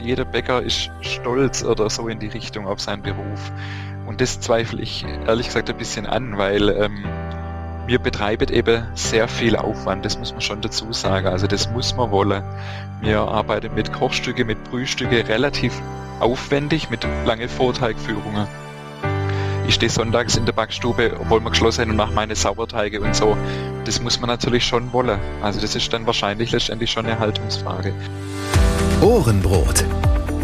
jeder Bäcker ist stolz oder so in die Richtung auf seinen Beruf. Und das zweifle ich ehrlich gesagt ein bisschen an, weil ähm, wir betreiben eben sehr viel Aufwand, das muss man schon dazu sagen. Also das muss man wollen. Wir arbeiten mit Kochstücke, mit Brühstücke relativ aufwendig, mit langen Vorteigführungen. Ich stehe sonntags in der Backstube, obwohl wir geschlossen sind und mache meine Sauerteige und so. Das muss man natürlich schon wollen. Also das ist dann wahrscheinlich letztendlich schon eine Haltungsfrage. Ohrenbrot.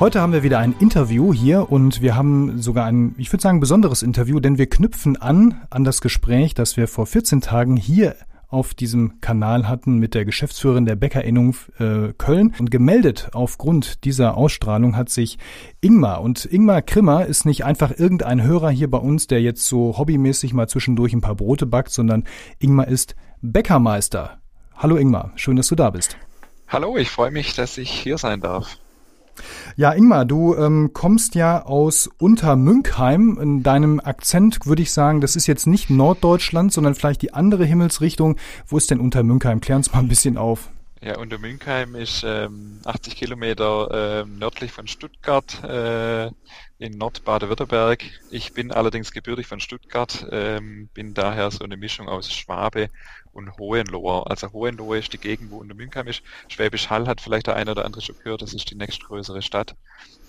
Heute haben wir wieder ein Interview hier und wir haben sogar ein, ich würde sagen, besonderes Interview, denn wir knüpfen an an das Gespräch, das wir vor 14 Tagen hier auf diesem Kanal hatten mit der Geschäftsführerin der Bäckerinnung äh, Köln. Und gemeldet aufgrund dieser Ausstrahlung hat sich Ingmar. Und Ingmar Krimmer ist nicht einfach irgendein Hörer hier bei uns, der jetzt so hobbymäßig mal zwischendurch ein paar Brote backt, sondern Ingmar ist Bäckermeister. Hallo Ingmar, schön, dass du da bist. Hallo, ich freue mich, dass ich hier sein darf. Ja, Ingmar, du ähm, kommst ja aus Untermünkheim. In deinem Akzent würde ich sagen, das ist jetzt nicht Norddeutschland, sondern vielleicht die andere Himmelsrichtung. Wo ist denn Untermünkheim? Klär uns mal ein bisschen auf. Ja, Untermünkheim ist ähm, 80 Kilometer äh, nördlich von Stuttgart äh, in Nordbaden-Württemberg. Ich bin allerdings gebürtig von Stuttgart, ähm, bin daher so eine Mischung aus Schwabe und Hohenlohe. Also Hohenlohe ist die Gegend, wo Untermünkheim ist. Schwäbisch Hall hat vielleicht der eine oder andere schon gehört, das ist die nächstgrößere Stadt.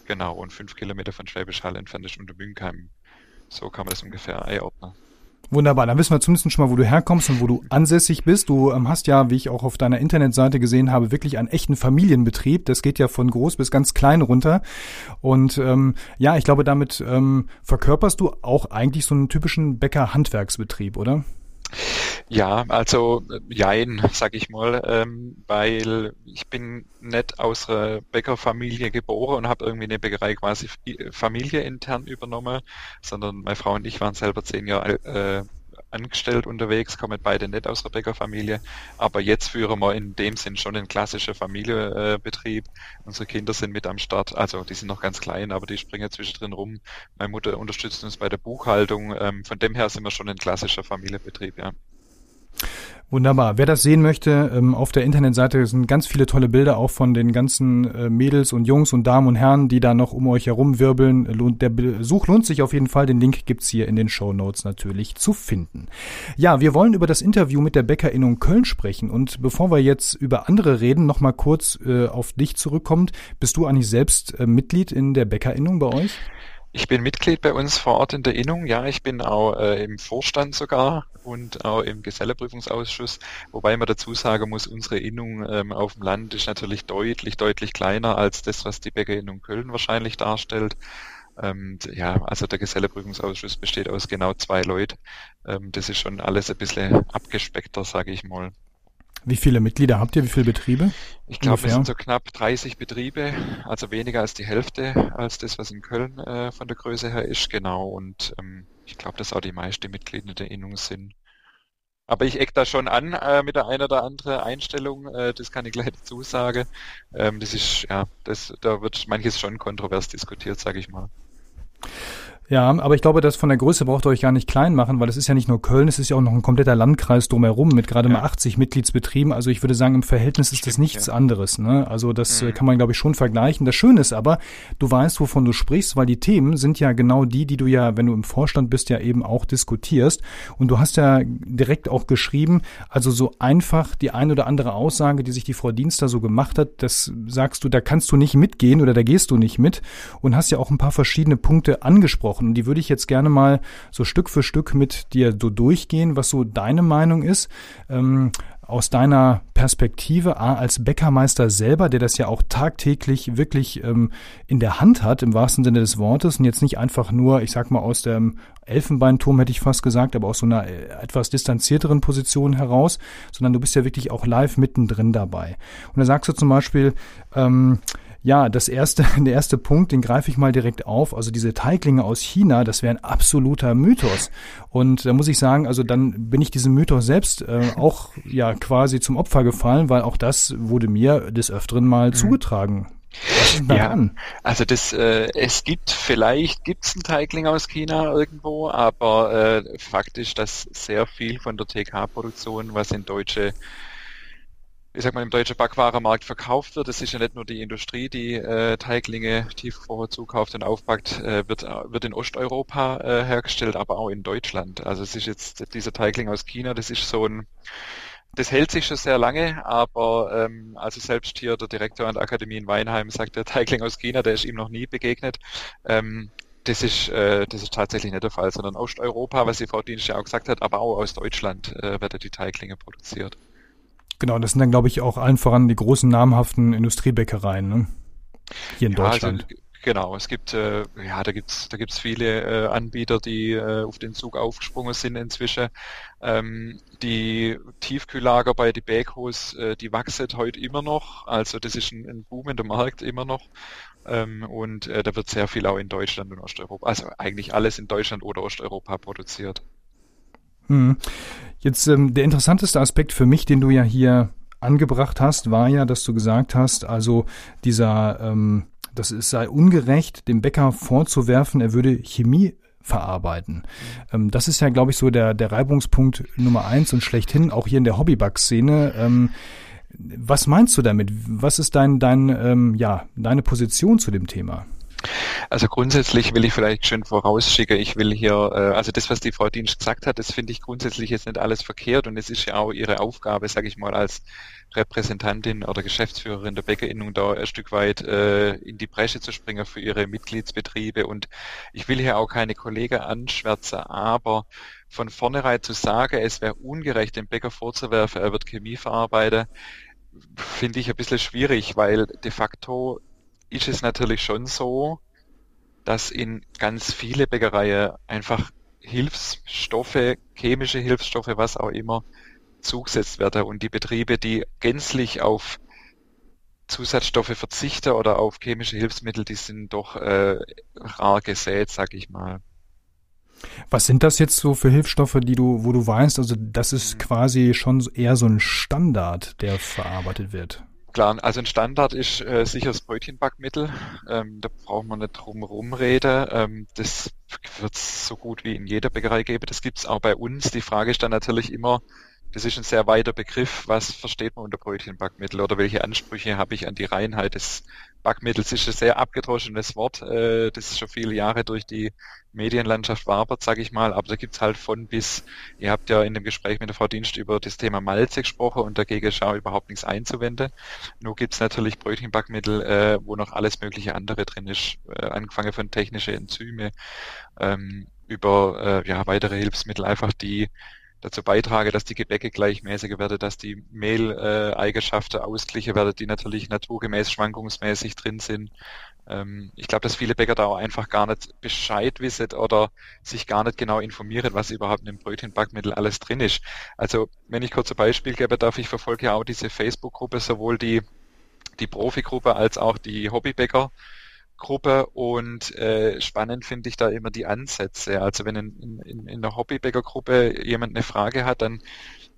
Genau, und fünf Kilometer von Schwäbisch Hall entfernt ist Untermünkheim. So kann man das ungefähr einordnen. Wunderbar, dann wissen wir zumindest schon mal, wo du herkommst und wo du ansässig bist. Du ähm, hast ja, wie ich auch auf deiner Internetseite gesehen habe, wirklich einen echten Familienbetrieb. Das geht ja von groß bis ganz klein runter. Und ähm, ja, ich glaube, damit ähm, verkörperst du auch eigentlich so einen typischen Bäcker-Handwerksbetrieb, oder? Ja, also jein, sag ich mal, ähm, weil ich bin nicht aus einer Bäckerfamilie geboren und habe irgendwie eine Bäckerei quasi familieintern übernommen, sondern meine Frau und ich waren selber zehn Jahre äh, angestellt unterwegs, kommen beide nicht aus der Bäckerfamilie, aber jetzt führen wir in dem Sinn schon einen klassischen Familienbetrieb. Unsere Kinder sind mit am Start, also die sind noch ganz klein, aber die springen zwischendrin rum. Meine Mutter unterstützt uns bei der Buchhaltung, ähm, von dem her sind wir schon ein klassischer Familienbetrieb, ja. Wunderbar. Wer das sehen möchte, ähm, auf der Internetseite sind ganz viele tolle Bilder auch von den ganzen äh, Mädels und Jungs und Damen und Herren, die da noch um euch herum wirbeln. Der Besuch lohnt sich auf jeden Fall. Den Link gibt's hier in den Show Notes natürlich zu finden. Ja, wir wollen über das Interview mit der Bäckerinnung Köln sprechen. Und bevor wir jetzt über andere reden, noch mal kurz äh, auf dich zurückkommt. Bist du eigentlich selbst äh, Mitglied in der Bäckerinnung bei euch? Ich bin Mitglied bei uns vor Ort in der Innung. Ja, ich bin auch äh, im Vorstand sogar und auch im Geselleprüfungsausschuss. Wobei man dazu sagen muss, unsere Innung ähm, auf dem Land ist natürlich deutlich, deutlich kleiner als das, was die Bäckerinnung Köln wahrscheinlich darstellt. Ähm, ja, also der Geselleprüfungsausschuss besteht aus genau zwei Leuten. Ähm, das ist schon alles ein bisschen abgespeckter, sage ich mal. Wie viele Mitglieder habt ihr? Wie viele Betriebe? Ich glaube, es sind so knapp 30 Betriebe, also weniger als die Hälfte als das, was in Köln äh, von der Größe her ist, genau. Und ähm, ich glaube, dass auch die meisten Mitglieder der Innung sind. Aber ich eck da schon an äh, mit der einen oder anderen Einstellung, äh, das kann ich gleich dazu sagen. Ähm, das ist, ja, das, da wird manches schon kontrovers diskutiert, sage ich mal. Ja, aber ich glaube, das von der Größe braucht ihr euch gar nicht klein machen, weil es ist ja nicht nur Köln, es ist ja auch noch ein kompletter Landkreis drumherum mit gerade ja. mal 80 Mitgliedsbetrieben. Also ich würde sagen, im Verhältnis ist das nichts ja. anderes. Ne? Also das mhm. kann man, glaube ich, schon vergleichen. Das Schöne ist aber, du weißt, wovon du sprichst, weil die Themen sind ja genau die, die du ja, wenn du im Vorstand bist, ja eben auch diskutierst. Und du hast ja direkt auch geschrieben, also so einfach die ein oder andere Aussage, die sich die Frau Dienster so gemacht hat, das sagst du, da kannst du nicht mitgehen oder da gehst du nicht mit und hast ja auch ein paar verschiedene Punkte angesprochen angesprochen. Und die würde ich jetzt gerne mal so Stück für Stück mit dir so durchgehen, was so deine Meinung ist. Ähm, aus deiner Perspektive, A, als Bäckermeister selber, der das ja auch tagtäglich wirklich ähm, in der Hand hat, im wahrsten Sinne des Wortes, und jetzt nicht einfach nur, ich sag mal, aus dem Elfenbeinturm hätte ich fast gesagt, aber aus so einer äh, etwas distanzierteren Position heraus, sondern du bist ja wirklich auch live mittendrin dabei. Und da sagst du zum Beispiel, ähm, ja, das erste, der erste Punkt, den greife ich mal direkt auf. Also diese Teiglinge aus China, das wäre ein absoluter Mythos. Und da muss ich sagen, also dann bin ich diesem Mythos selbst äh, auch ja quasi zum Opfer gefallen, weil auch das wurde mir des Öfteren mal mhm. zugetragen. Ja, an? also das, äh, es gibt vielleicht gibt's einen Teigling aus China irgendwo, aber äh, faktisch, dass sehr viel von der TK-Produktion, was in deutsche ich sag mal, im deutschen Backwarenmarkt verkauft wird. Es ist ja nicht nur die Industrie, die äh, Teiglinge tiefgefroren zukauft und aufpackt, äh, wird, wird in Osteuropa äh, hergestellt, aber auch in Deutschland. Also es ist jetzt dieser Teigling aus China, das ist so ein, das hält sich schon sehr lange, aber ähm, also selbst hier der Direktor an der Akademie in Weinheim sagt, der Teigling aus China, der ist ihm noch nie begegnet. Ähm, das ist, äh, das ist tatsächlich nicht der Fall, sondern Osteuropa, was die Frau Dienst ja auch gesagt hat, aber auch aus Deutschland äh, werden die Teiglinge produziert. Genau, das sind dann, glaube ich, auch allen voran die großen namhaften Industriebäckereien, ne? Hier in ja, also Deutschland. Also, genau, es gibt, äh, ja, da gibt's, da gibt's viele äh, Anbieter, die äh, auf den Zug aufgesprungen sind inzwischen. Ähm, die Tiefkühllager bei die Bäckhaus, äh, die wachsen heute immer noch. Also das ist ein, ein Boom in der Markt immer noch. Ähm, und äh, da wird sehr viel auch in Deutschland und Osteuropa, also eigentlich alles in Deutschland oder Osteuropa produziert. Hm. Jetzt ähm, der interessanteste Aspekt für mich, den du ja hier angebracht hast, war ja, dass du gesagt hast, also dieser, ähm, das es sei ungerecht, dem Bäcker vorzuwerfen, er würde Chemie verarbeiten. Ähm, das ist ja, glaube ich, so der, der Reibungspunkt Nummer eins und schlechthin, auch hier in der Hobbyback-Szene. Ähm, was meinst du damit? Was ist dein, dein, ähm, ja, deine Position zu dem Thema? Also grundsätzlich will ich vielleicht schön vorausschicken, ich will hier, äh, also das, was die Frau Dienst gesagt hat, das finde ich grundsätzlich jetzt nicht alles verkehrt und es ist ja auch ihre Aufgabe, sage ich mal, als Repräsentantin oder Geschäftsführerin der Bäckerinnung da ein Stück weit äh, in die Bresche zu springen für ihre Mitgliedsbetriebe und ich will hier auch keine Kollegen anschwärzen, aber von vornherein zu sagen, es wäre ungerecht, dem Bäcker vorzuwerfen, er wird Chemie verarbeiten, finde ich ein bisschen schwierig, weil de facto ist es natürlich schon so, dass in ganz viele Bäckereien einfach Hilfsstoffe, chemische Hilfsstoffe, was auch immer, zugesetzt werden und die Betriebe, die gänzlich auf Zusatzstoffe verzichten oder auf chemische Hilfsmittel, die sind doch äh, rar gesät, sag ich mal. Was sind das jetzt so für Hilfsstoffe, die du, wo du weißt, also das ist mhm. quasi schon eher so ein Standard, der verarbeitet wird? Klar, also ein Standard ist äh, sicher das Brötchenbackmittel. Ähm, da braucht man nicht drum rumreden. Ähm, das wird es so gut wie in jeder Bäckerei geben. Das gibt es auch bei uns. Die Frage ist dann natürlich immer, das ist ein sehr weiter Begriff, was versteht man unter Brötchenbackmittel oder welche Ansprüche habe ich an die Reinheit des Backmittels? Ist ein sehr abgedroschenes Wort, äh, das schon viele Jahre durch die Medienlandschaft wabert, sage ich mal, aber da gibt's halt von bis, ihr habt ja in dem Gespräch mit der Frau Dienst über das Thema Malze gesprochen und dagegen auch überhaupt nichts einzuwenden. Nur gibt's natürlich Brötchenbackmittel, äh, wo noch alles mögliche andere drin ist, äh, angefangen von technische Enzyme, ähm, über äh, ja, weitere Hilfsmittel, einfach die dazu beitrage, dass die Gebäcke gleichmäßiger werden, dass die Mehleigenschaften äh, ausgleichen werden, die natürlich naturgemäß schwankungsmäßig drin sind. Ähm, ich glaube, dass viele Bäcker da auch einfach gar nicht Bescheid wissen oder sich gar nicht genau informieren, was überhaupt in dem Brötchenbackmittel alles drin ist. Also, wenn ich kurz ein Beispiel gebe, darf ich verfolge ja auch diese Facebook-Gruppe, sowohl die, die Profi-Gruppe als auch die Hobbybäcker. Gruppe und äh, spannend finde ich da immer die Ansätze. Also wenn in, in, in der Hobbybäckergruppe jemand eine Frage hat, dann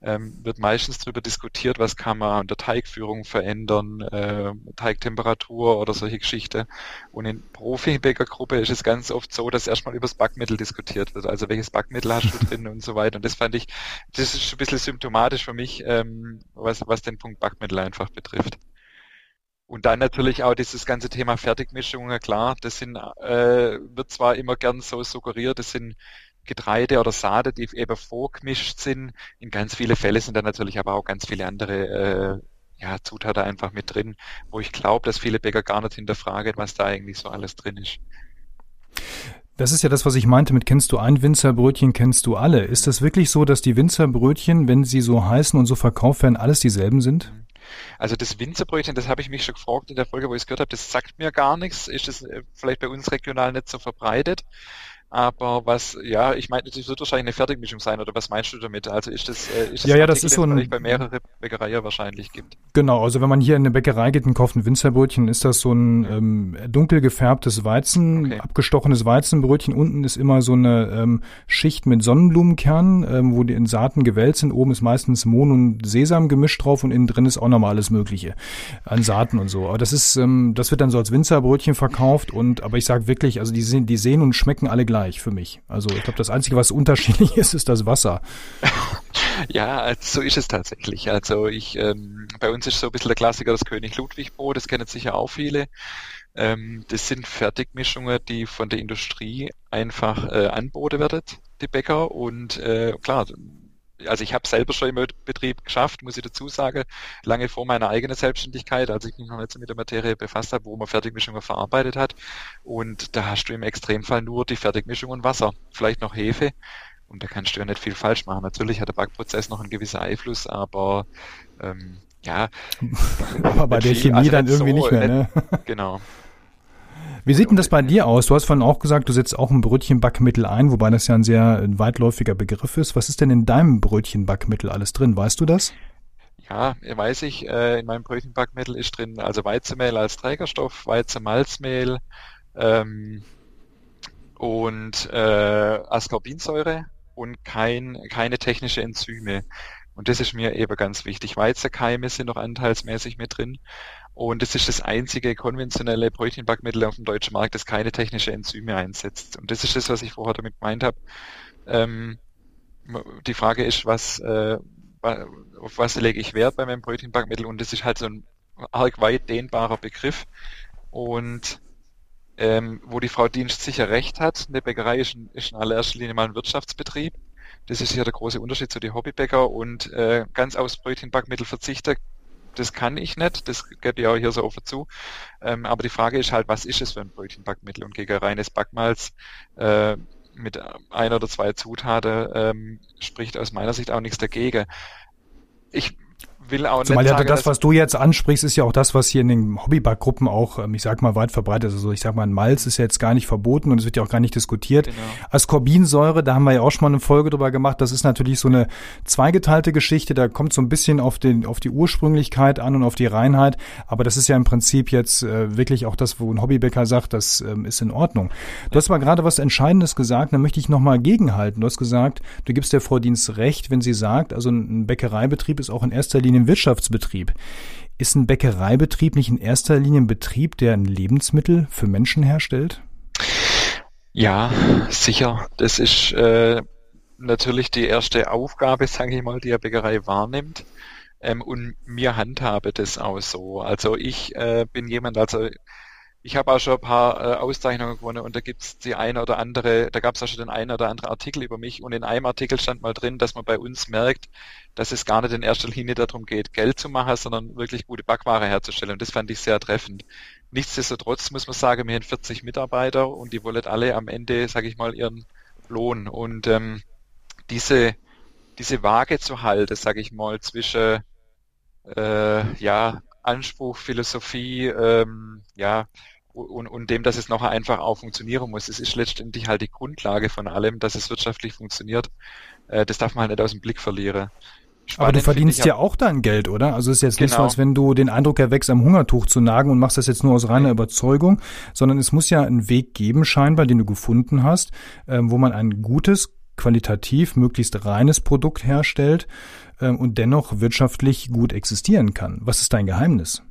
ähm, wird meistens darüber diskutiert, was kann man an der Teigführung verändern, äh, Teigtemperatur oder solche Geschichten. Und in Profi-Bäckergruppe ist es ganz oft so, dass erstmal über das Backmittel diskutiert wird. Also welches Backmittel hast du drin und so weiter. Und das fand ich, das ist ein bisschen symptomatisch für mich, ähm, was, was den Punkt Backmittel einfach betrifft. Und dann natürlich auch dieses ganze Thema Fertigmischungen, klar, das sind, äh, wird zwar immer gern so suggeriert, das sind Getreide oder Saate, die eben vorgemischt sind. In ganz viele Fälle sind da natürlich aber auch ganz viele andere äh, ja, Zutaten einfach mit drin, wo ich glaube, dass viele Bäcker gar nicht hinterfragen, was da eigentlich so alles drin ist. Das ist ja das, was ich meinte mit kennst du ein Winzerbrötchen, kennst du alle. Ist das wirklich so, dass die Winzerbrötchen, wenn sie so heißen und so verkauft werden, alles dieselben sind? Also das Winzerbrötchen, das habe ich mich schon gefragt in der Folge, wo ich es gehört habe, das sagt mir gar nichts. Ist das äh, vielleicht bei uns regional nicht so verbreitet? Aber was, ja, ich meine, das wird wahrscheinlich eine Fertigmischung sein, oder was meinst du damit? Also ist das, äh, ist das ja, ja, das ist so ein, bei mehrere Bäckereien wahrscheinlich gibt? Genau, also wenn man hier in eine Bäckerei geht und kauft ein Winzerbrötchen, ist das so ein ähm, dunkel gefärbtes Weizen, okay. abgestochenes Weizenbrötchen. Unten ist immer so eine ähm, Schicht mit Sonnenblumenkern, ähm, wo die in Saaten gewellt sind. Oben ist meistens Mohn und Sesam gemischt drauf und innen drin ist auch nochmal alles Mögliche an Saaten und so. Aber das ist, ähm, das wird dann so als Winzerbrötchen verkauft und, aber ich sage wirklich, also die die sehen und schmecken alle gleich gleich für mich. Also ich glaube, das Einzige, was unterschiedlich ist, ist das Wasser. Ja, also so ist es tatsächlich. Also ich, ähm, bei uns ist so ein bisschen der Klassiker das König Ludwig Brot, das kennen sicher auch viele. Ähm, das sind Fertigmischungen, die von der Industrie einfach äh, anboten werden, die Bäcker. Und äh, klar, also ich habe selber schon im Betrieb geschafft, muss ich dazu sagen, lange vor meiner eigenen Selbstständigkeit, als ich mich noch nicht so mit der Materie befasst habe, wo man Fertigmischungen verarbeitet hat. Und da hast du im Extremfall nur die Fertigmischung und Wasser, vielleicht noch Hefe. Und da kannst du ja nicht viel falsch machen. Natürlich hat der Backprozess noch einen gewissen Einfluss, aber ähm, ja. aber bei der Chemie also dann irgendwie so, nicht mehr, ne? Genau. Wie sieht denn das bei dir aus? Du hast vorhin auch gesagt, du setzt auch ein Brötchenbackmittel ein, wobei das ja ein sehr weitläufiger Begriff ist. Was ist denn in deinem Brötchenbackmittel alles drin? Weißt du das? Ja, weiß ich. Äh, in meinem Brötchenbackmittel ist drin also Weizenmehl als Trägerstoff, Weizenmalzmehl ähm, und äh, Ascorbinsäure und kein, keine technische Enzyme. Und das ist mir eben ganz wichtig. Weizenkeime sind noch anteilsmäßig mit drin. Und das ist das einzige konventionelle Brötchenbackmittel auf dem deutschen Markt, das keine technische Enzyme einsetzt. Und das ist das, was ich vorher damit gemeint habe. Ähm, die Frage ist, was, äh, auf was lege ich Wert bei meinem Brötchenbackmittel? Und das ist halt so ein arg weit dehnbarer Begriff. Und ähm, wo die Frau Dienst sicher recht hat, eine Bäckerei ist in, ist in allererster Linie mal ein Wirtschaftsbetrieb. Das ist hier der große Unterschied zu den Hobbybäcker und äh, ganz aufs Brötchenbackmittel verzichten das kann ich nicht, das gebe ich auch hier so offen zu. Ähm, aber die Frage ist halt, was ist es für ein Brötchenbackmittel? Und gegen reines Backmalz äh, mit ein oder zwei Zutaten ähm, spricht aus meiner Sicht auch nichts dagegen. Ich will auch Zumal nicht ja sagen, das, was du jetzt ansprichst, ist ja auch das, was hier in den Hobbybackgruppen auch, ähm, ich sag mal, weit verbreitet ist. Also ich sag mal, ein Malz ist ja jetzt gar nicht verboten und es wird ja auch gar nicht diskutiert. Genau. Ascorbinsäure, da haben wir ja auch schon mal eine Folge drüber gemacht. Das ist natürlich so eine zweigeteilte Geschichte. Da kommt so ein bisschen auf den, auf die Ursprünglichkeit an und auf die Reinheit. Aber das ist ja im Prinzip jetzt äh, wirklich auch das, wo ein Hobbybäcker sagt, das ähm, ist in Ordnung. Du hast aber gerade was Entscheidendes gesagt, da möchte ich nochmal gegenhalten. Du hast gesagt, du gibst der Frau Dienst recht, wenn sie sagt, also ein Bäckereibetrieb ist auch in erster Linie Wirtschaftsbetrieb. Ist ein Bäckereibetrieb nicht in erster Linie ein Betrieb, der ein Lebensmittel für Menschen herstellt? Ja, sicher. Das ist äh, natürlich die erste Aufgabe, sage ich mal, die eine Bäckerei wahrnimmt. Ähm, und mir handhabe das auch so. Also ich äh, bin jemand, also ich habe auch schon ein paar äh, Auszeichnungen gewonnen und da gibt's die eine oder andere, da gab es auch schon den einen oder anderen Artikel über mich und in einem Artikel stand mal drin, dass man bei uns merkt, dass es gar nicht in erster Linie darum geht, Geld zu machen, sondern wirklich gute Backware herzustellen. Und das fand ich sehr treffend. Nichtsdestotrotz muss man sagen, wir haben 40 Mitarbeiter und die wollen alle am Ende, sage ich mal, ihren Lohn. Und ähm, diese, diese Waage zu halten, sage ich mal, zwischen äh, ja, Anspruch, Philosophie, ähm, ja, und, und dem, dass es noch einfach auch funktionieren muss. Es ist letztendlich halt die Grundlage von allem, dass es wirtschaftlich funktioniert. Äh, das darf man halt nicht aus dem Blick verlieren. Spannend Aber du verdienst ja auch dein Geld, oder? Also es ist jetzt genau. nicht so, genau. als wenn du den Eindruck erweckst, am Hungertuch zu nagen und machst das jetzt nur aus reiner Überzeugung, sondern es muss ja einen Weg geben, scheinbar, den du gefunden hast, ähm, wo man ein gutes, qualitativ möglichst reines Produkt herstellt ähm, und dennoch wirtschaftlich gut existieren kann. Was ist dein Geheimnis?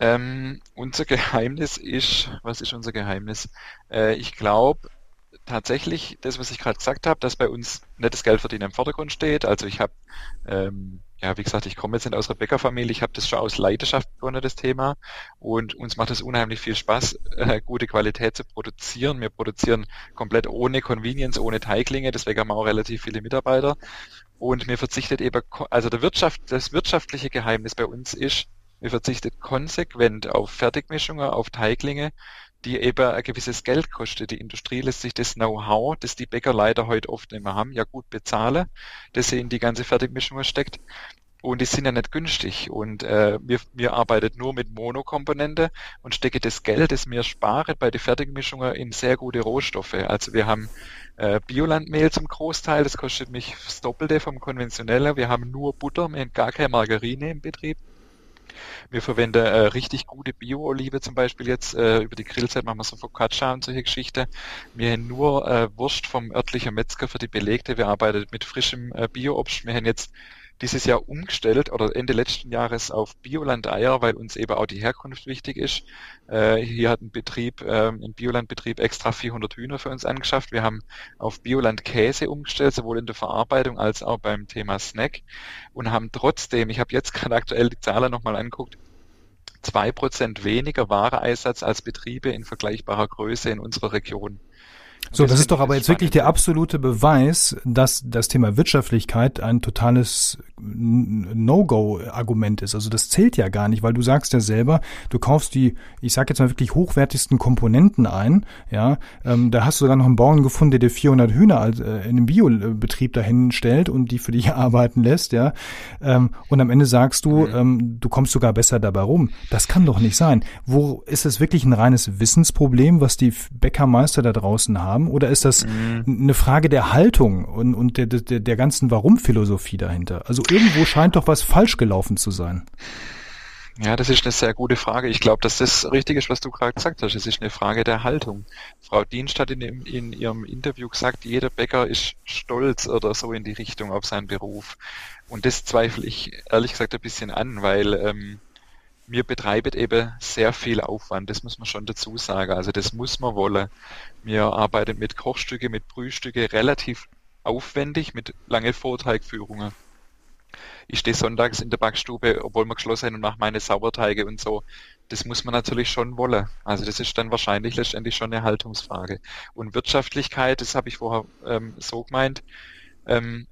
Ähm, unser Geheimnis ist, was ist unser Geheimnis? Äh, ich glaube tatsächlich, das, was ich gerade gesagt habe, dass bei uns nettes Geldverdienen im Vordergrund steht. Also ich habe, ähm, ja, wie gesagt, ich komme jetzt nicht aus einer Bäckerfamilie, ich habe das schon aus Leidenschaft begonnen, das Thema. Und uns macht es unheimlich viel Spaß, äh, gute Qualität zu produzieren. Wir produzieren komplett ohne Convenience, ohne Teiglinge, deswegen haben wir auch relativ viele Mitarbeiter. Und mir verzichtet eben, also der Wirtschaft, das wirtschaftliche Geheimnis bei uns ist, wir verzichtet konsequent auf Fertigmischungen, auf Teiglinge, die eben ein gewisses Geld kostet. Die Industrie lässt sich das Know-how, das die Bäcker leider heute oft nicht mehr haben, ja gut bezahlen, das sie in die ganze Fertigmischung steckt. Und die sind ja nicht günstig. Und äh, wir, wir arbeiten nur mit Monokomponente und stecke das Geld, das mir spare bei den Fertigmischungen in sehr gute Rohstoffe. Also wir haben äh, Biolandmehl zum Großteil, das kostet mich das Doppelte vom konventionellen. Wir haben nur Butter, wir haben gar keine Margarine im Betrieb. Wir verwenden äh, richtig gute Bio-Olive zum Beispiel jetzt. Äh, über die Grillzeit machen wir so Focaccia und solche Geschichten. Wir haben nur äh, Wurst vom örtlichen Metzger für die Belegte. Wir arbeiten mit frischem äh, Bio-Obst. Wir haben jetzt dieses Jahr umgestellt oder Ende letzten Jahres auf Bioland-Eier, weil uns eben auch die Herkunft wichtig ist. Äh, hier hat ein Betrieb, äh, ein Bioland-Betrieb extra 400 Hühner für uns angeschafft. Wir haben auf Bioland-Käse umgestellt, sowohl in der Verarbeitung als auch beim Thema Snack und haben trotzdem, ich habe jetzt gerade aktuell die Zahlen nochmal zwei Prozent weniger Wareeinsatz als Betriebe in vergleichbarer Größe in unserer Region. So, das ist doch aber jetzt wirklich der absolute Beweis, dass das Thema Wirtschaftlichkeit ein totales No-Go-Argument ist. Also das zählt ja gar nicht, weil du sagst ja selber, du kaufst die, ich sag jetzt mal wirklich hochwertigsten Komponenten ein. Ja, ähm, da hast du sogar noch einen Bauern gefunden, der dir 400 Hühner als, äh, in einem Biobetrieb dahin stellt und die für dich arbeiten lässt. Ja, ähm, und am Ende sagst du, mhm. ähm, du kommst sogar besser dabei rum. Das kann doch nicht sein. Wo ist es wirklich ein reines Wissensproblem, was die Bäckermeister da draußen haben? Haben? Oder ist das mhm. eine Frage der Haltung und, und der, der, der ganzen Warum-Philosophie dahinter? Also irgendwo scheint doch was falsch gelaufen zu sein. Ja, das ist eine sehr gute Frage. Ich glaube, dass das richtig ist, was du gerade gesagt hast. Es ist eine Frage der Haltung. Frau Dienst hat in, in, ihrem Interview gesagt, jeder Bäcker ist stolz oder so in die Richtung auf seinen Beruf. Und das zweifle ich ehrlich gesagt ein bisschen an, weil ähm, wir betreiben eben sehr viel Aufwand, das muss man schon dazu sagen. Also das muss man wollen. Wir arbeiten mit Kochstücke, mit Brühstücke relativ aufwendig, mit lange Vorteigführungen. Ich stehe sonntags in der Backstube, obwohl wir geschlossen sind und mache meine Sauerteige und so. Das muss man natürlich schon wollen. Also das ist dann wahrscheinlich letztendlich schon eine Haltungsfrage. Und Wirtschaftlichkeit, das habe ich vorher ähm, so gemeint, ähm,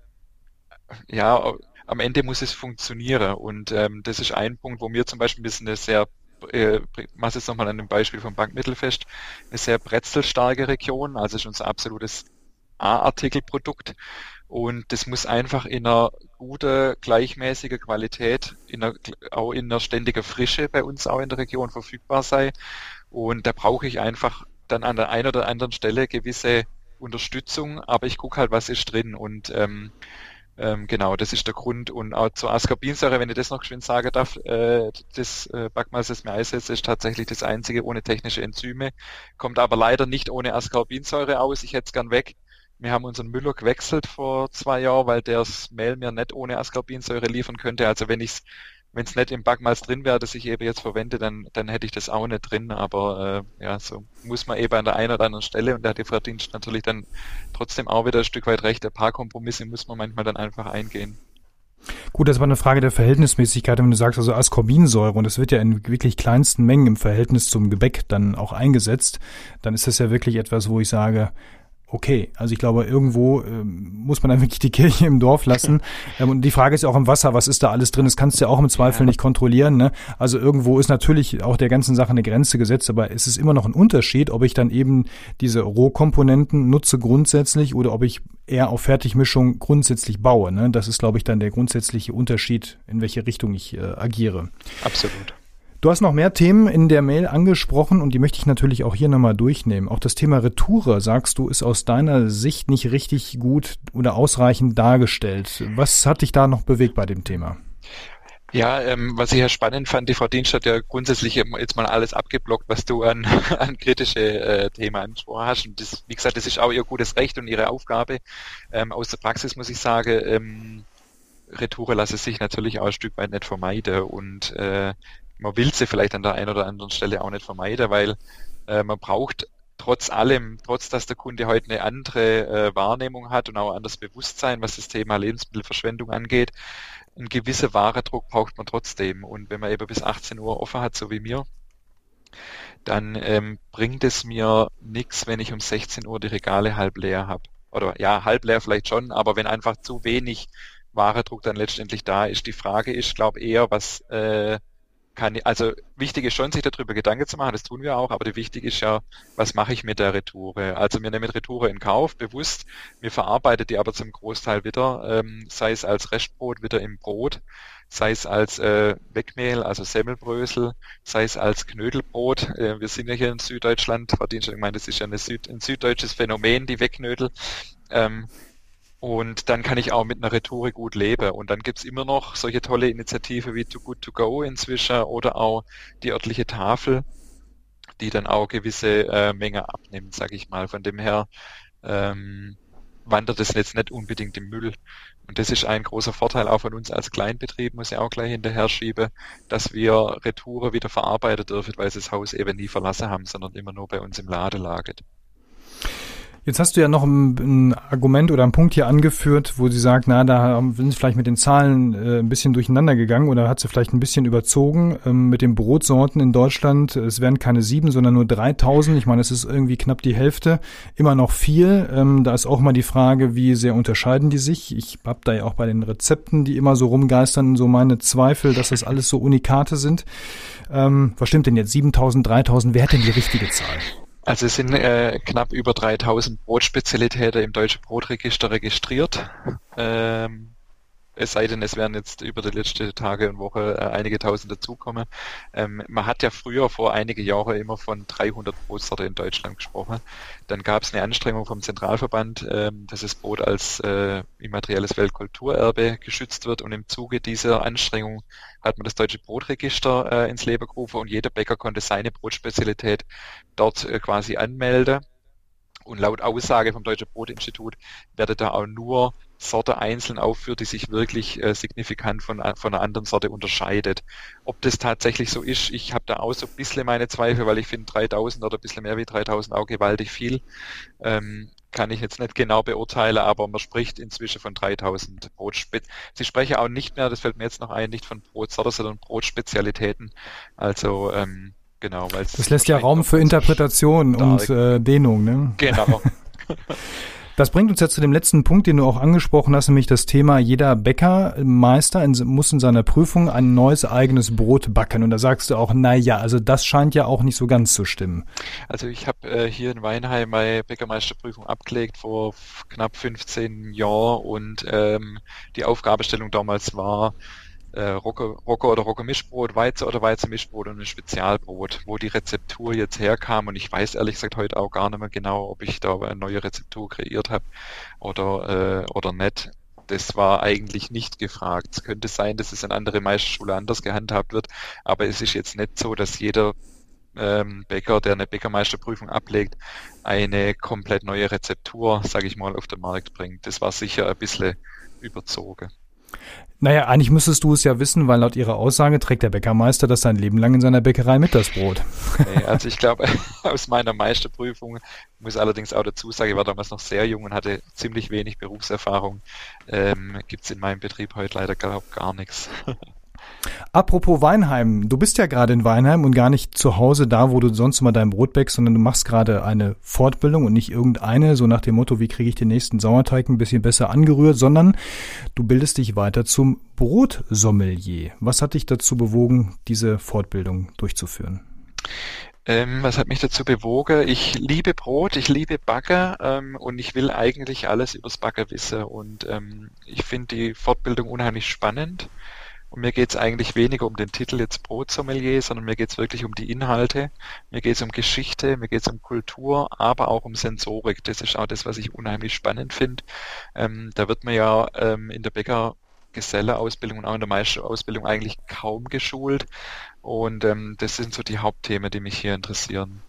ja, am Ende muss es funktionieren. Und ähm, das ist ein Punkt, wo mir zum Beispiel ein bisschen eine sehr äh, mache jetzt nochmal an dem Beispiel vom Bankmittelfest, eine sehr bretzelstarke Region, also ist unser absolutes A-Artikelprodukt. Und das muss einfach in einer guten, gleichmäßigen Qualität, in einer, auch in einer ständigen Frische bei uns auch in der Region verfügbar sein. Und da brauche ich einfach dann an der einen oder anderen Stelle gewisse Unterstützung, aber ich gucke halt, was ist drin. Und ähm, ähm, genau, das ist der Grund. Und auch zur Ascorbinsäure, wenn ich das noch schön sagen darf, äh, das äh, Backmaß, das mir einsetzt, ist tatsächlich das einzige ohne technische Enzyme, kommt aber leider nicht ohne Ascorbinsäure aus. Ich hätte es gern weg. Wir haben unseren Müller gewechselt vor zwei Jahren, weil der das Mehl mir nicht ohne Ascorbinsäure liefern könnte. Also wenn ich es wenn es nicht im Backmalz drin wäre, das ich eben jetzt verwende, dann, dann hätte ich das auch nicht drin. Aber äh, ja, so muss man eben an der einen oder anderen Stelle und da hat die Frau Dienst natürlich dann trotzdem auch wieder ein Stück weit recht. Ein paar Kompromisse muss man manchmal dann einfach eingehen. Gut, das war eine Frage der Verhältnismäßigkeit, wenn du sagst, also Ascorbinsäure, und das wird ja in wirklich kleinsten Mengen im Verhältnis zum Gebäck dann auch eingesetzt, dann ist das ja wirklich etwas, wo ich sage, okay. Also ich glaube, irgendwo ähm, muss man dann wirklich die Kirche im Dorf lassen. Ähm, und die Frage ist ja auch im Wasser, was ist da alles drin? Das kannst du ja auch im Zweifel ja. nicht kontrollieren. Ne? Also irgendwo ist natürlich auch der ganzen Sache eine Grenze gesetzt, aber es ist immer noch ein Unterschied, ob ich dann eben diese Rohkomponenten nutze grundsätzlich oder ob ich eher auf Fertigmischung grundsätzlich baue. Ne? Das ist, glaube ich, dann der grundsätzliche Unterschied, in welche Richtung ich äh, agiere. Absolut. Du hast noch mehr Themen in der Mail angesprochen und die möchte ich natürlich auch hier nochmal durchnehmen. Auch das Thema Retoure, sagst du, ist aus deiner Sicht nicht richtig gut oder ausreichend dargestellt. Was hat dich da noch bewegt bei dem Thema? Ja, ähm, was ich ja spannend fand, die Frau Dienst hat ja grundsätzlich jetzt mal alles abgeblockt, was du an, an kritische äh, Themen angesprochen hast. Und das, wie gesagt, das ist auch ihr gutes Recht und ihre Aufgabe. Ähm, aus der Praxis muss ich sagen, ähm, Retoure lasse sich natürlich auch ein Stück weit nicht vermeiden und äh, man will sie vielleicht an der einen oder anderen Stelle auch nicht vermeiden, weil äh, man braucht trotz allem, trotz dass der Kunde heute eine andere äh, Wahrnehmung hat und auch ein anderes Bewusstsein, was das Thema Lebensmittelverschwendung angeht, ein gewisser Waredruck braucht man trotzdem. Und wenn man eben bis 18 Uhr offen hat, so wie mir, dann ähm, bringt es mir nichts, wenn ich um 16 Uhr die Regale halb leer habe. Oder ja, halb leer vielleicht schon, aber wenn einfach zu wenig Waredruck dann letztendlich da ist. Die Frage ist, glaube eher, was äh, kann, also wichtig ist schon, sich darüber Gedanken zu machen, das tun wir auch, aber wichtig ist ja, was mache ich mit der Retoure? Also wir nehmen Retoure in Kauf, bewusst, wir verarbeiten die aber zum Großteil wieder, ähm, sei es als Restbrot wieder im Brot, sei es als äh, Wegmehl, also Semmelbrösel, sei es als Knödelbrot. Äh, wir sind ja hier in Süddeutschland, Frau Dienst, ich meine, das ist ja Süd, ein süddeutsches Phänomen, die Wegknödel. Ähm, und dann kann ich auch mit einer Retoure gut leben. Und dann gibt's immer noch solche tolle Initiative wie Too Good To Go inzwischen oder auch die örtliche Tafel, die dann auch gewisse äh, Menge abnimmt, sage ich mal. Von dem her ähm, wandert es jetzt nicht unbedingt im Müll. Und das ist ein großer Vorteil auch von uns als Kleinbetrieb, muss ich auch gleich hinterher schieben, dass wir Retoure wieder verarbeiten dürfen, weil sie das Haus eben nie verlassen haben, sondern immer nur bei uns im Laden lagert. Jetzt hast du ja noch ein, ein, Argument oder einen Punkt hier angeführt, wo sie sagt, na, da sind sie vielleicht mit den Zahlen äh, ein bisschen durcheinander gegangen oder hat sie vielleicht ein bisschen überzogen ähm, mit den Brotsorten in Deutschland. Es werden keine sieben, sondern nur 3000. Ich meine, es ist irgendwie knapp die Hälfte. Immer noch viel. Ähm, da ist auch mal die Frage, wie sehr unterscheiden die sich. Ich habe da ja auch bei den Rezepten, die immer so rumgeistern, so meine Zweifel, dass das alles so Unikate sind. Ähm, was stimmt denn jetzt? 7000, 3000? Wer hat denn die richtige Zahl? Also es sind äh, knapp über 3000 Brotspezialitäten im deutschen Brotregister registriert. Ähm, es sei denn, es werden jetzt über die letzten Tage und Woche äh, einige Tausend dazukommen. Ähm, man hat ja früher vor einige Jahre immer von 300 Brotsorte in Deutschland gesprochen. Dann gab es eine Anstrengung vom Zentralverband, ähm, dass das Brot als äh, immaterielles Weltkulturerbe geschützt wird und im Zuge dieser Anstrengung hat man das deutsche Brotregister äh, ins Leben gerufen und jeder Bäcker konnte seine Brotspezialität dort äh, quasi anmelden. Und laut Aussage vom Deutschen Brotinstitut werde da auch nur Sorte einzeln aufführt, die sich wirklich äh, signifikant von, von einer anderen Sorte unterscheidet. Ob das tatsächlich so ist, ich habe da auch so ein bisschen meine Zweifel, weil ich finde 3000 oder ein bisschen mehr wie 3000 auch gewaltig viel. Ähm, kann ich jetzt nicht genau beurteilen, aber man spricht inzwischen von 3000 Brotspez. Sie sprechen auch nicht mehr, das fällt mir jetzt noch ein, nicht von Brotsorte, sondern Brotspezialitäten. Also ähm, genau, weil das lässt ja Raum für Interpretation und äh, Dehnung, ne? Genau. Das bringt uns jetzt zu dem letzten Punkt, den du auch angesprochen hast, nämlich das Thema, jeder Bäckermeister in, muss in seiner Prüfung ein neues eigenes Brot backen. Und da sagst du auch, na ja, also das scheint ja auch nicht so ganz zu stimmen. Also ich habe äh, hier in Weinheim meine Bäckermeisterprüfung abgelegt vor knapp 15 Jahren und ähm, die Aufgabestellung damals war, äh, Rocco, Rocco oder Rocco Mischbrot, Weize oder Weize Mischbrot und ein Spezialbrot, wo die Rezeptur jetzt herkam und ich weiß ehrlich gesagt heute auch gar nicht mehr genau, ob ich da eine neue Rezeptur kreiert habe oder, äh, oder nicht. Das war eigentlich nicht gefragt. Es könnte sein, dass es in andere Meisterschule anders gehandhabt wird, aber es ist jetzt nicht so, dass jeder ähm, Bäcker, der eine Bäckermeisterprüfung ablegt, eine komplett neue Rezeptur, sage ich mal, auf den Markt bringt. Das war sicher ein bisschen überzogen. Naja, eigentlich müsstest du es ja wissen, weil laut ihrer Aussage trägt der Bäckermeister das sein Leben lang in seiner Bäckerei mit, das Brot. Nee, also ich glaube, aus meiner Meisterprüfung muss allerdings auch dazu sagen, ich war damals noch sehr jung und hatte ziemlich wenig Berufserfahrung. Ähm, Gibt es in meinem Betrieb heute leider glaub, gar nichts. Apropos Weinheim, du bist ja gerade in Weinheim und gar nicht zu Hause da, wo du sonst immer dein Brot bäckst, sondern du machst gerade eine Fortbildung und nicht irgendeine, so nach dem Motto, wie kriege ich den nächsten Sauerteig ein bisschen besser angerührt, sondern du bildest dich weiter zum Brotsommelier. Was hat dich dazu bewogen, diese Fortbildung durchzuführen? Ähm, was hat mich dazu bewogen? Ich liebe Brot, ich liebe Bagger ähm, und ich will eigentlich alles übers Bagger wissen. Und ähm, ich finde die Fortbildung unheimlich spannend. Mir geht es eigentlich weniger um den Titel jetzt Brotsommelier, sondern mir geht es wirklich um die Inhalte, mir geht es um Geschichte, mir geht es um Kultur, aber auch um Sensorik. Das ist auch das, was ich unheimlich spannend finde. Ähm, da wird man ja ähm, in der Bäckergeselleausbildung und auch in der Meisterausbildung eigentlich kaum geschult. Und ähm, das sind so die Hauptthemen, die mich hier interessieren.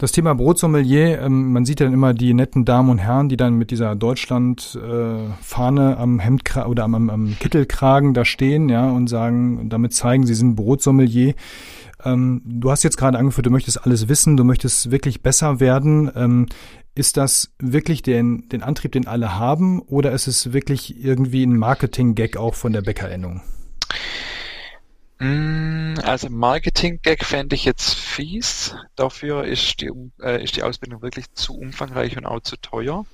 Das Thema Brotsommelier, ähm, man sieht dann immer die netten Damen und Herren, die dann mit dieser Deutschland-Fahne äh, am Hemd oder am, am, am, Kittelkragen da stehen, ja, und sagen, damit zeigen, sie sind Brotsommelier. Ähm, du hast jetzt gerade angeführt, du möchtest alles wissen, du möchtest wirklich besser werden. Ähm, ist das wirklich den, den Antrieb, den alle haben, oder ist es wirklich irgendwie ein Marketing-Gag auch von der Bäckerennung? Mm, also Marketing-Gag fände ich jetzt fies. Dafür ist die, äh, ist die Ausbildung wirklich zu umfangreich und auch zu teuer.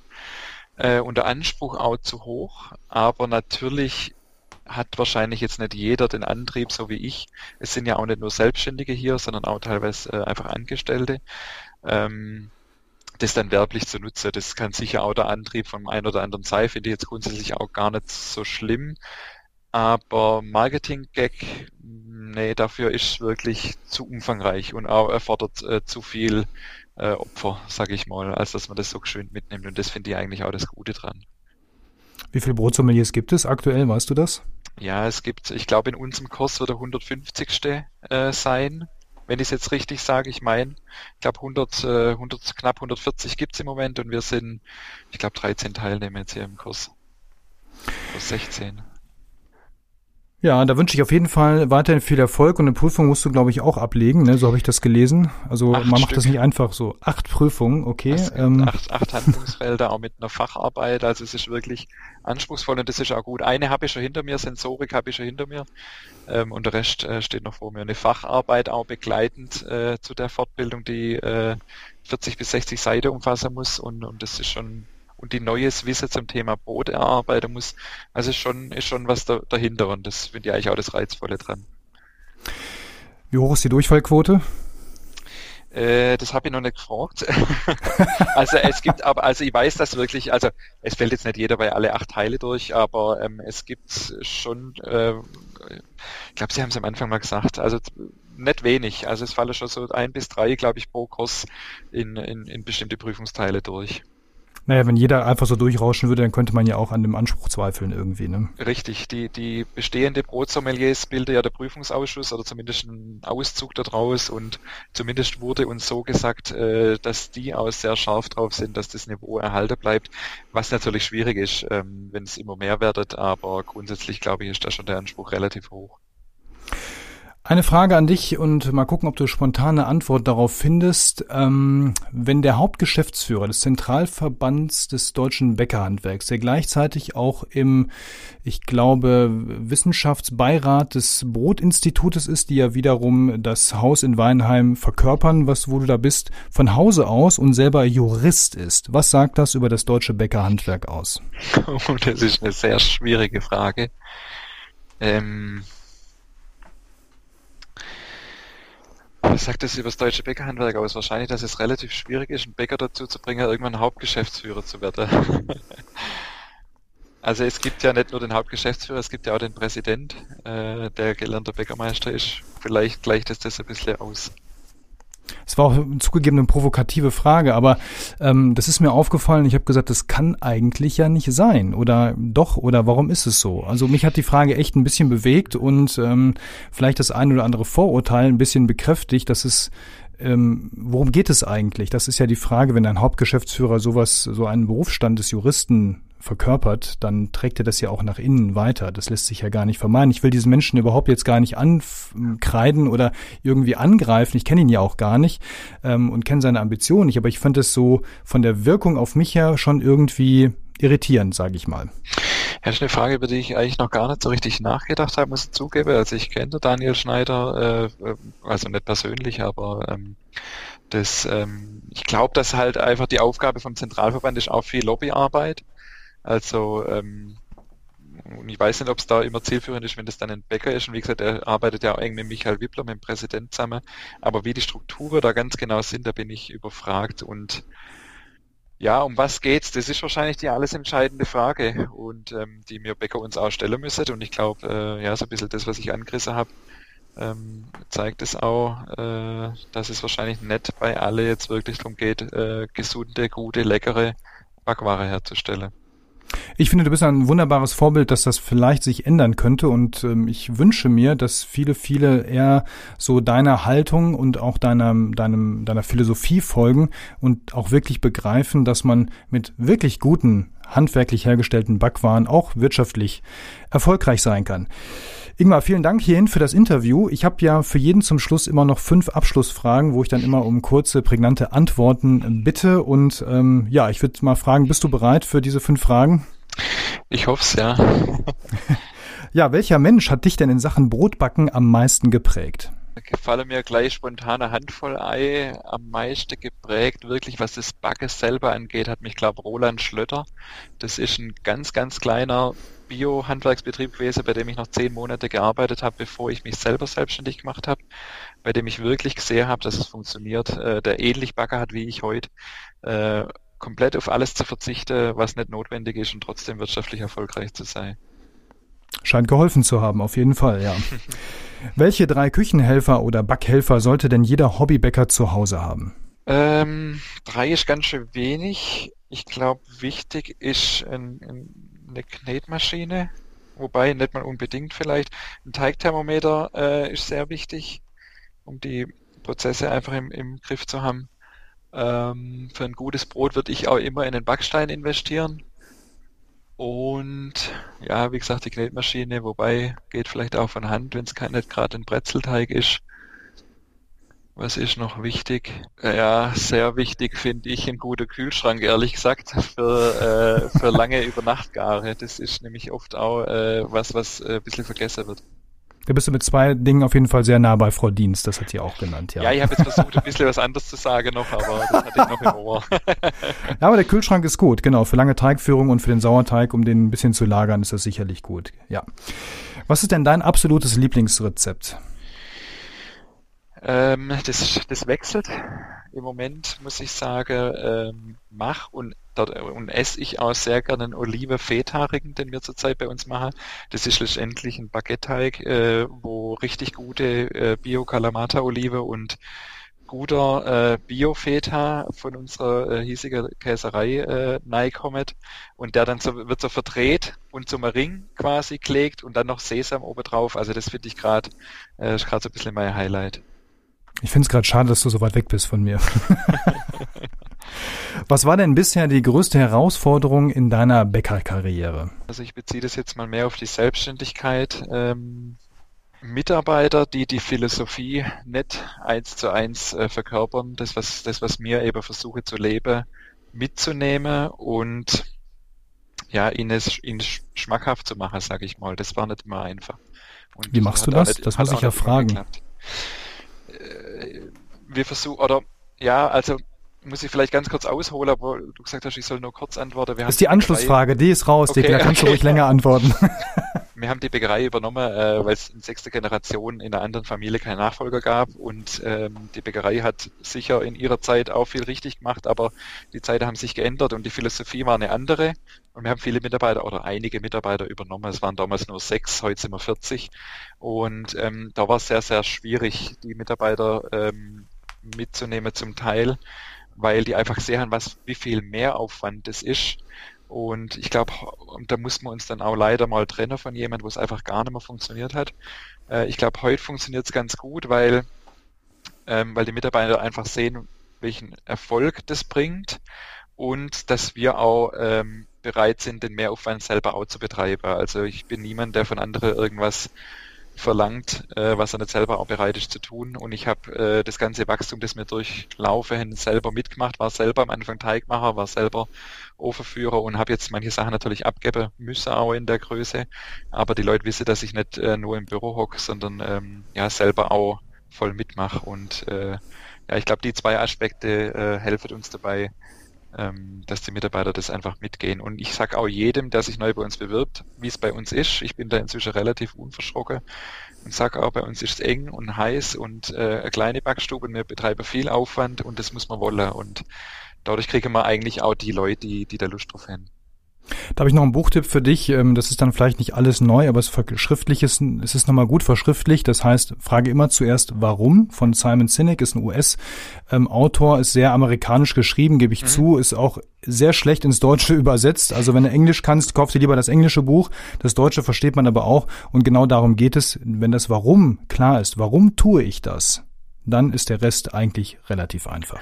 Äh, und der Anspruch auch zu hoch. Aber natürlich hat wahrscheinlich jetzt nicht jeder den Antrieb, so wie ich. Es sind ja auch nicht nur Selbstständige hier, sondern auch teilweise äh, einfach Angestellte. Ähm, das dann werblich zu nutzen. Das kann sicher auch der Antrieb von einem oder anderen sein, finde ich jetzt grundsätzlich auch gar nicht so schlimm. Aber Marketing-Gag, nee, dafür ist wirklich zu umfangreich und auch erfordert äh, zu viel äh, Opfer, sage ich mal, als dass man das so schön mitnimmt. Und das finde ich eigentlich auch das Gute dran. Wie viele Brotsommeliers gibt es aktuell, weißt du das? Ja, es gibt, ich glaube, in unserem Kurs wird der 150. Äh, sein, wenn ich es jetzt richtig sage. Ich meine, ich glaube 100, äh, 100, knapp 140 gibt es im Moment und wir sind, ich glaube, 13 Teilnehmer jetzt hier im Kurs. Kurs 16. Ja, da wünsche ich auf jeden Fall weiterhin viel Erfolg und eine Prüfung musst du, glaube ich, auch ablegen, ne? so habe ich das gelesen. Also acht man macht Stück. das nicht einfach so. Acht Prüfungen, okay. Ähm. Acht, acht Handlungsfelder, auch mit einer Facharbeit, also es ist wirklich anspruchsvoll und das ist auch gut. Eine habe ich schon hinter mir, Sensorik habe ich schon hinter mir ähm, und der Rest äh, steht noch vor mir. Eine Facharbeit auch begleitend äh, zu der Fortbildung, die äh, 40 bis 60 Seiten umfassen muss und, und das ist schon und die neues Wissen zum Thema Brot erarbeiten muss. Also schon, ist schon was da, dahinter und das finde ich eigentlich auch das Reizvolle dran. Wie hoch ist die Durchfallquote? Äh, das habe ich noch nicht gefragt. also es gibt aber, also ich weiß das wirklich, also es fällt jetzt nicht jeder bei alle acht Teile durch, aber ähm, es gibt schon, äh, ich glaube, Sie haben es am Anfang mal gesagt, also nicht wenig. Also es fallen schon so ein bis drei, glaube ich, pro Kurs in, in, in bestimmte Prüfungsteile durch. Naja, wenn jeder einfach so durchrauschen würde, dann könnte man ja auch an dem Anspruch zweifeln irgendwie. Ne? Richtig, die, die bestehende Brotsommeliers bildet ja der Prüfungsausschuss oder zumindest ein Auszug daraus und zumindest wurde uns so gesagt, äh, dass die auch sehr scharf drauf sind, dass das Niveau erhalten bleibt, was natürlich schwierig ist, ähm, wenn es immer mehr werdet, aber grundsätzlich glaube ich, ist da schon der Anspruch relativ hoch. Eine Frage an dich und mal gucken, ob du spontane Antwort darauf findest. Ähm, wenn der Hauptgeschäftsführer des Zentralverbands des deutschen Bäckerhandwerks, der gleichzeitig auch im, ich glaube, Wissenschaftsbeirat des Brotinstitutes ist, die ja wiederum das Haus in Weinheim verkörpern, was wo du da bist, von Hause aus und selber Jurist ist. Was sagt das über das deutsche Bäckerhandwerk aus? Oh, das ist eine sehr schwierige Frage. Ähm Was sagt das über das deutsche Bäckerhandwerk aus? Wahrscheinlich, dass es relativ schwierig ist, einen Bäcker dazu zu bringen, irgendwann Hauptgeschäftsführer zu werden. also es gibt ja nicht nur den Hauptgeschäftsführer, es gibt ja auch den Präsident, äh, der gelernter Bäckermeister ist. Vielleicht gleicht es das ein bisschen aus. Es war auch zugegeben eine provokative Frage, aber ähm, das ist mir aufgefallen. Ich habe gesagt, das kann eigentlich ja nicht sein. Oder doch, oder warum ist es so? Also mich hat die Frage echt ein bisschen bewegt und ähm, vielleicht das ein oder andere Vorurteil ein bisschen bekräftigt, dass es ähm, worum geht es eigentlich? Das ist ja die Frage, wenn ein Hauptgeschäftsführer sowas, so einen Berufsstand des Juristen verkörpert, dann trägt er das ja auch nach innen weiter. Das lässt sich ja gar nicht vermeiden. Ich will diesen Menschen überhaupt jetzt gar nicht ankreiden oder irgendwie angreifen. Ich kenne ihn ja auch gar nicht ähm, und kenne seine Ambitionen nicht, aber ich fand es so von der Wirkung auf mich ja schon irgendwie irritierend, sage ich mal. Ja, das ist eine Frage, über die ich eigentlich noch gar nicht so richtig nachgedacht habe, muss ich zugeben. Also ich kenne Daniel Schneider, äh, also nicht persönlich, aber ähm, das, ähm, ich glaube, dass halt einfach die Aufgabe vom Zentralverband ist auch viel Lobbyarbeit. Also ähm, ich weiß nicht, ob es da immer zielführend ist, wenn das dann ein Bäcker ist. Und wie gesagt, er arbeitet ja auch eng mit Michael Wippler, mit dem Präsident zusammen. Aber wie die Strukturen da ganz genau sind, da bin ich überfragt. Und ja, um was geht's? Das ist wahrscheinlich die alles entscheidende Frage und ähm, die mir Bäcker uns auch stellen müssen. Und ich glaube, äh, ja, so ein bisschen das, was ich angerissen habe, ähm, zeigt es auch, äh, dass es wahrscheinlich nicht bei alle jetzt wirklich darum geht, äh, gesunde, gute, leckere Backware herzustellen. Ich finde, du bist ein wunderbares Vorbild, dass das vielleicht sich ändern könnte. Und ähm, ich wünsche mir, dass viele, viele eher so deiner Haltung und auch deiner, deinem, deiner Philosophie folgen und auch wirklich begreifen, dass man mit wirklich guten handwerklich hergestellten Backwaren auch wirtschaftlich erfolgreich sein kann. Ingmar, vielen Dank hierhin für das Interview. Ich habe ja für jeden zum Schluss immer noch fünf Abschlussfragen, wo ich dann immer um kurze, prägnante Antworten bitte. Und ähm, ja, ich würde mal fragen, bist du bereit für diese fünf Fragen? Ich hoffe es, ja. ja, welcher Mensch hat dich denn in Sachen Brotbacken am meisten geprägt? Gefallen mir gleich spontane Handvoll Ei am meisten geprägt. Wirklich, was das Backen selber angeht, hat mich, glaube Roland Schlötter. Das ist ein ganz, ganz kleiner Bio-Handwerksbetrieb gewesen, bei dem ich noch zehn Monate gearbeitet habe, bevor ich mich selber selbstständig gemacht habe, bei dem ich wirklich gesehen habe, dass es funktioniert, äh, der ähnlich Bagger hat wie ich heute, äh, komplett auf alles zu verzichten, was nicht notwendig ist und trotzdem wirtschaftlich erfolgreich zu sein. Scheint geholfen zu haben, auf jeden Fall, ja. Welche drei Küchenhelfer oder Backhelfer sollte denn jeder Hobbybäcker zu Hause haben? Ähm, drei ist ganz schön wenig. Ich glaube, wichtig ist ein, ein, eine Knetmaschine, wobei nicht mal unbedingt vielleicht. Ein Teigthermometer äh, ist sehr wichtig, um die Prozesse einfach im, im Griff zu haben. Ähm, für ein gutes Brot würde ich auch immer in den Backstein investieren. Und ja, wie gesagt, die Knetmaschine, wobei geht vielleicht auch von Hand, wenn es nicht gerade ein Brezelteig ist. Was ist noch wichtig? Ja, sehr wichtig finde ich ein guter Kühlschrank, ehrlich gesagt, für, äh, für lange Übernachtgare. Das ist nämlich oft auch äh, was, was äh, ein bisschen vergessen wird. Da bist du mit zwei Dingen auf jeden Fall sehr nah bei Frau Dienst, das hat sie auch genannt, ja. Ja, ich habe jetzt versucht, ein bisschen was anderes zu sagen noch, aber das hatte ich noch im Ohr. ja, aber der Kühlschrank ist gut, genau. Für lange Teigführung und für den Sauerteig, um den ein bisschen zu lagern, ist das sicherlich gut, ja. Was ist denn dein absolutes Lieblingsrezept? Ähm, das, das wechselt. Im Moment muss ich sagen, ähm, mach und, und esse ich auch sehr gerne einen Olive-Feta-Ring, den wir zurzeit bei uns machen. Das ist letztendlich ein Baguette-Teig, äh, wo richtig gute äh, Bio-Kalamata-Olive und guter äh, Bio-Feta von unserer äh, hiesigen Käserei äh, neikommt und der dann so, wird so verdreht und zum Ring quasi gelegt und dann noch Sesam oben drauf. Also das finde ich gerade äh, gerade so ein bisschen mein Highlight. Ich finde es gerade schade, dass du so weit weg bist von mir. Was war denn bisher die größte Herausforderung in deiner Bäckerkarriere? Also ich beziehe das jetzt mal mehr auf die Selbstständigkeit. Ähm, Mitarbeiter, die die Philosophie nicht eins zu eins äh, verkörpern, das was, das, was mir eben versuche zu leben, mitzunehmen und ja, ihnen es ihnen schmackhaft zu machen, sage ich mal. Das war nicht immer einfach. Und Wie machst du das? Nicht, das muss ich ja fragen. Geklappt wir versuchen, oder ja, also muss ich vielleicht ganz kurz ausholen, aber du gesagt hast, ich soll nur kurz antworten. Wir das ist die Anschlussfrage, die ist raus, okay, die, da kannst okay. du ruhig länger antworten. Wir haben die Bäckerei übernommen, äh, weil es in sechster Generation in einer anderen Familie keinen Nachfolger gab und ähm, die Bäckerei hat sicher in ihrer Zeit auch viel richtig gemacht, aber die Zeiten haben sich geändert und die Philosophie war eine andere und wir haben viele Mitarbeiter oder einige Mitarbeiter übernommen. Es waren damals nur sechs, heute sind wir 40 und ähm, da war es sehr, sehr schwierig, die Mitarbeiter ähm, mitzunehmen zum Teil, weil die einfach sehen, was, wie viel Mehraufwand es ist. Und ich glaube, da muss man uns dann auch leider mal trennen von jemandem, wo es einfach gar nicht mehr funktioniert hat. Äh, ich glaube, heute funktioniert es ganz gut, weil, ähm, weil die Mitarbeiter einfach sehen, welchen Erfolg das bringt und dass wir auch ähm, bereit sind, den Mehraufwand selber auch zu betreiben. Also ich bin niemand, der von anderen irgendwas verlangt, äh, was er nicht selber auch bereit ist zu tun. Und ich habe äh, das ganze Wachstum, das mir durchlaufe, selber mitgemacht, war selber am Anfang Teigmacher, war selber Ofenführer und habe jetzt manche Sachen natürlich abgeben müssen, auch in der Größe. Aber die Leute wissen, dass ich nicht äh, nur im Büro hocke, sondern ähm, ja selber auch voll mitmache. Und äh, ja, ich glaube, die zwei Aspekte äh, helfen uns dabei, ähm, dass die Mitarbeiter das einfach mitgehen. Und ich sage auch jedem, der sich neu bei uns bewirbt, wie es bei uns ist. Ich bin da inzwischen relativ unverschrocken und sage auch, bei uns ist es eng und heiß und äh, eine kleine Backstube und wir betreiben viel Aufwand und das muss man wollen. Und dadurch kriegen wir eigentlich auch die Leute, die, die da Lust drauf haben. Da habe ich noch einen Buchtipp für dich. Ähm, das ist dann vielleicht nicht alles neu, aber es verschriftlich ist, es ist nochmal gut verschriftlicht. Das heißt, frage immer zuerst, warum? Von Simon Sinek ist ein US-Autor, ähm, ist sehr amerikanisch geschrieben, gebe ich mhm. zu, ist auch sehr schlecht ins Deutsche übersetzt. Also wenn du Englisch kannst, kauf dir lieber das englische Buch. Das Deutsche versteht man aber auch. Und genau darum geht es, wenn das Warum klar ist. Warum tue ich das? Dann ist der Rest eigentlich relativ einfach.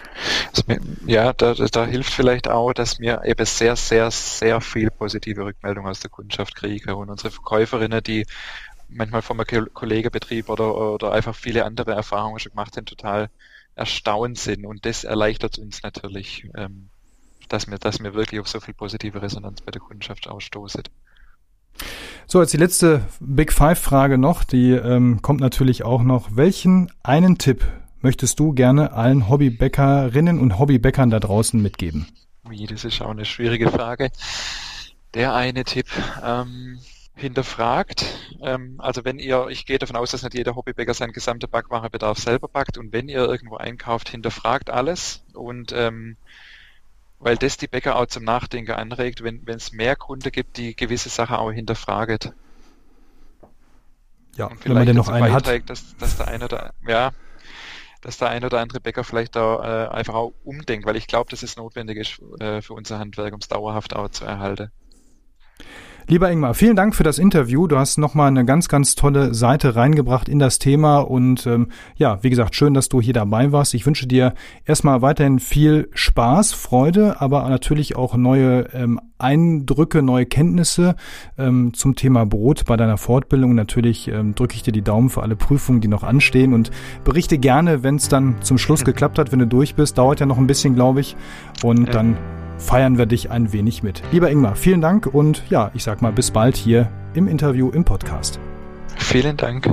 Ja, da, da hilft vielleicht auch, dass wir eben sehr, sehr, sehr viel positive Rückmeldung aus der Kundschaft kriegen und unsere Verkäuferinnen, die manchmal vom Kollegebetrieb oder, oder einfach viele andere Erfahrungen schon gemacht haben, total erstaunt sind und das erleichtert uns natürlich, ähm, dass wir, dass wir wirklich auf so viel positive Resonanz bei der Kundschaft ausstoßen. So, jetzt die letzte Big Five-Frage noch, die ähm, kommt natürlich auch noch. Welchen einen Tipp möchtest du gerne allen Hobbybäckerinnen und Hobbybäckern da draußen mitgeben? Wie, das ist auch eine schwierige Frage. Der eine Tipp. Ähm, hinterfragt. Ähm, also wenn ihr, ich gehe davon aus, dass nicht jeder Hobbybäcker seinen gesamten Backwarenbedarf selber backt und wenn ihr irgendwo einkauft, hinterfragt alles und ähm, weil das die Bäcker auch zum Nachdenken anregt, wenn es mehr Kunden gibt, die gewisse Sachen auch hinterfragen. Ja, wenn man denn noch einen hat. Dass, dass der eine oder, ja, dass der eine oder andere Bäcker vielleicht da äh, einfach auch umdenkt, weil ich glaube, das ist notwendig ist, äh, für unser Handwerk, um es dauerhaft auch zu erhalten. Lieber Ingmar, vielen Dank für das Interview. Du hast nochmal eine ganz, ganz tolle Seite reingebracht in das Thema. Und ähm, ja, wie gesagt, schön, dass du hier dabei warst. Ich wünsche dir erstmal weiterhin viel Spaß, Freude, aber natürlich auch neue ähm, Eindrücke, neue Kenntnisse ähm, zum Thema Brot bei deiner Fortbildung. Natürlich ähm, drücke ich dir die Daumen für alle Prüfungen, die noch anstehen und berichte gerne, wenn es dann zum Schluss geklappt hat, wenn du durch bist. Dauert ja noch ein bisschen, glaube ich. Und dann feiern wir dich ein wenig mit. Lieber Ingmar, vielen Dank und ja, ich sag mal bis bald hier im Interview im Podcast. Vielen Dank.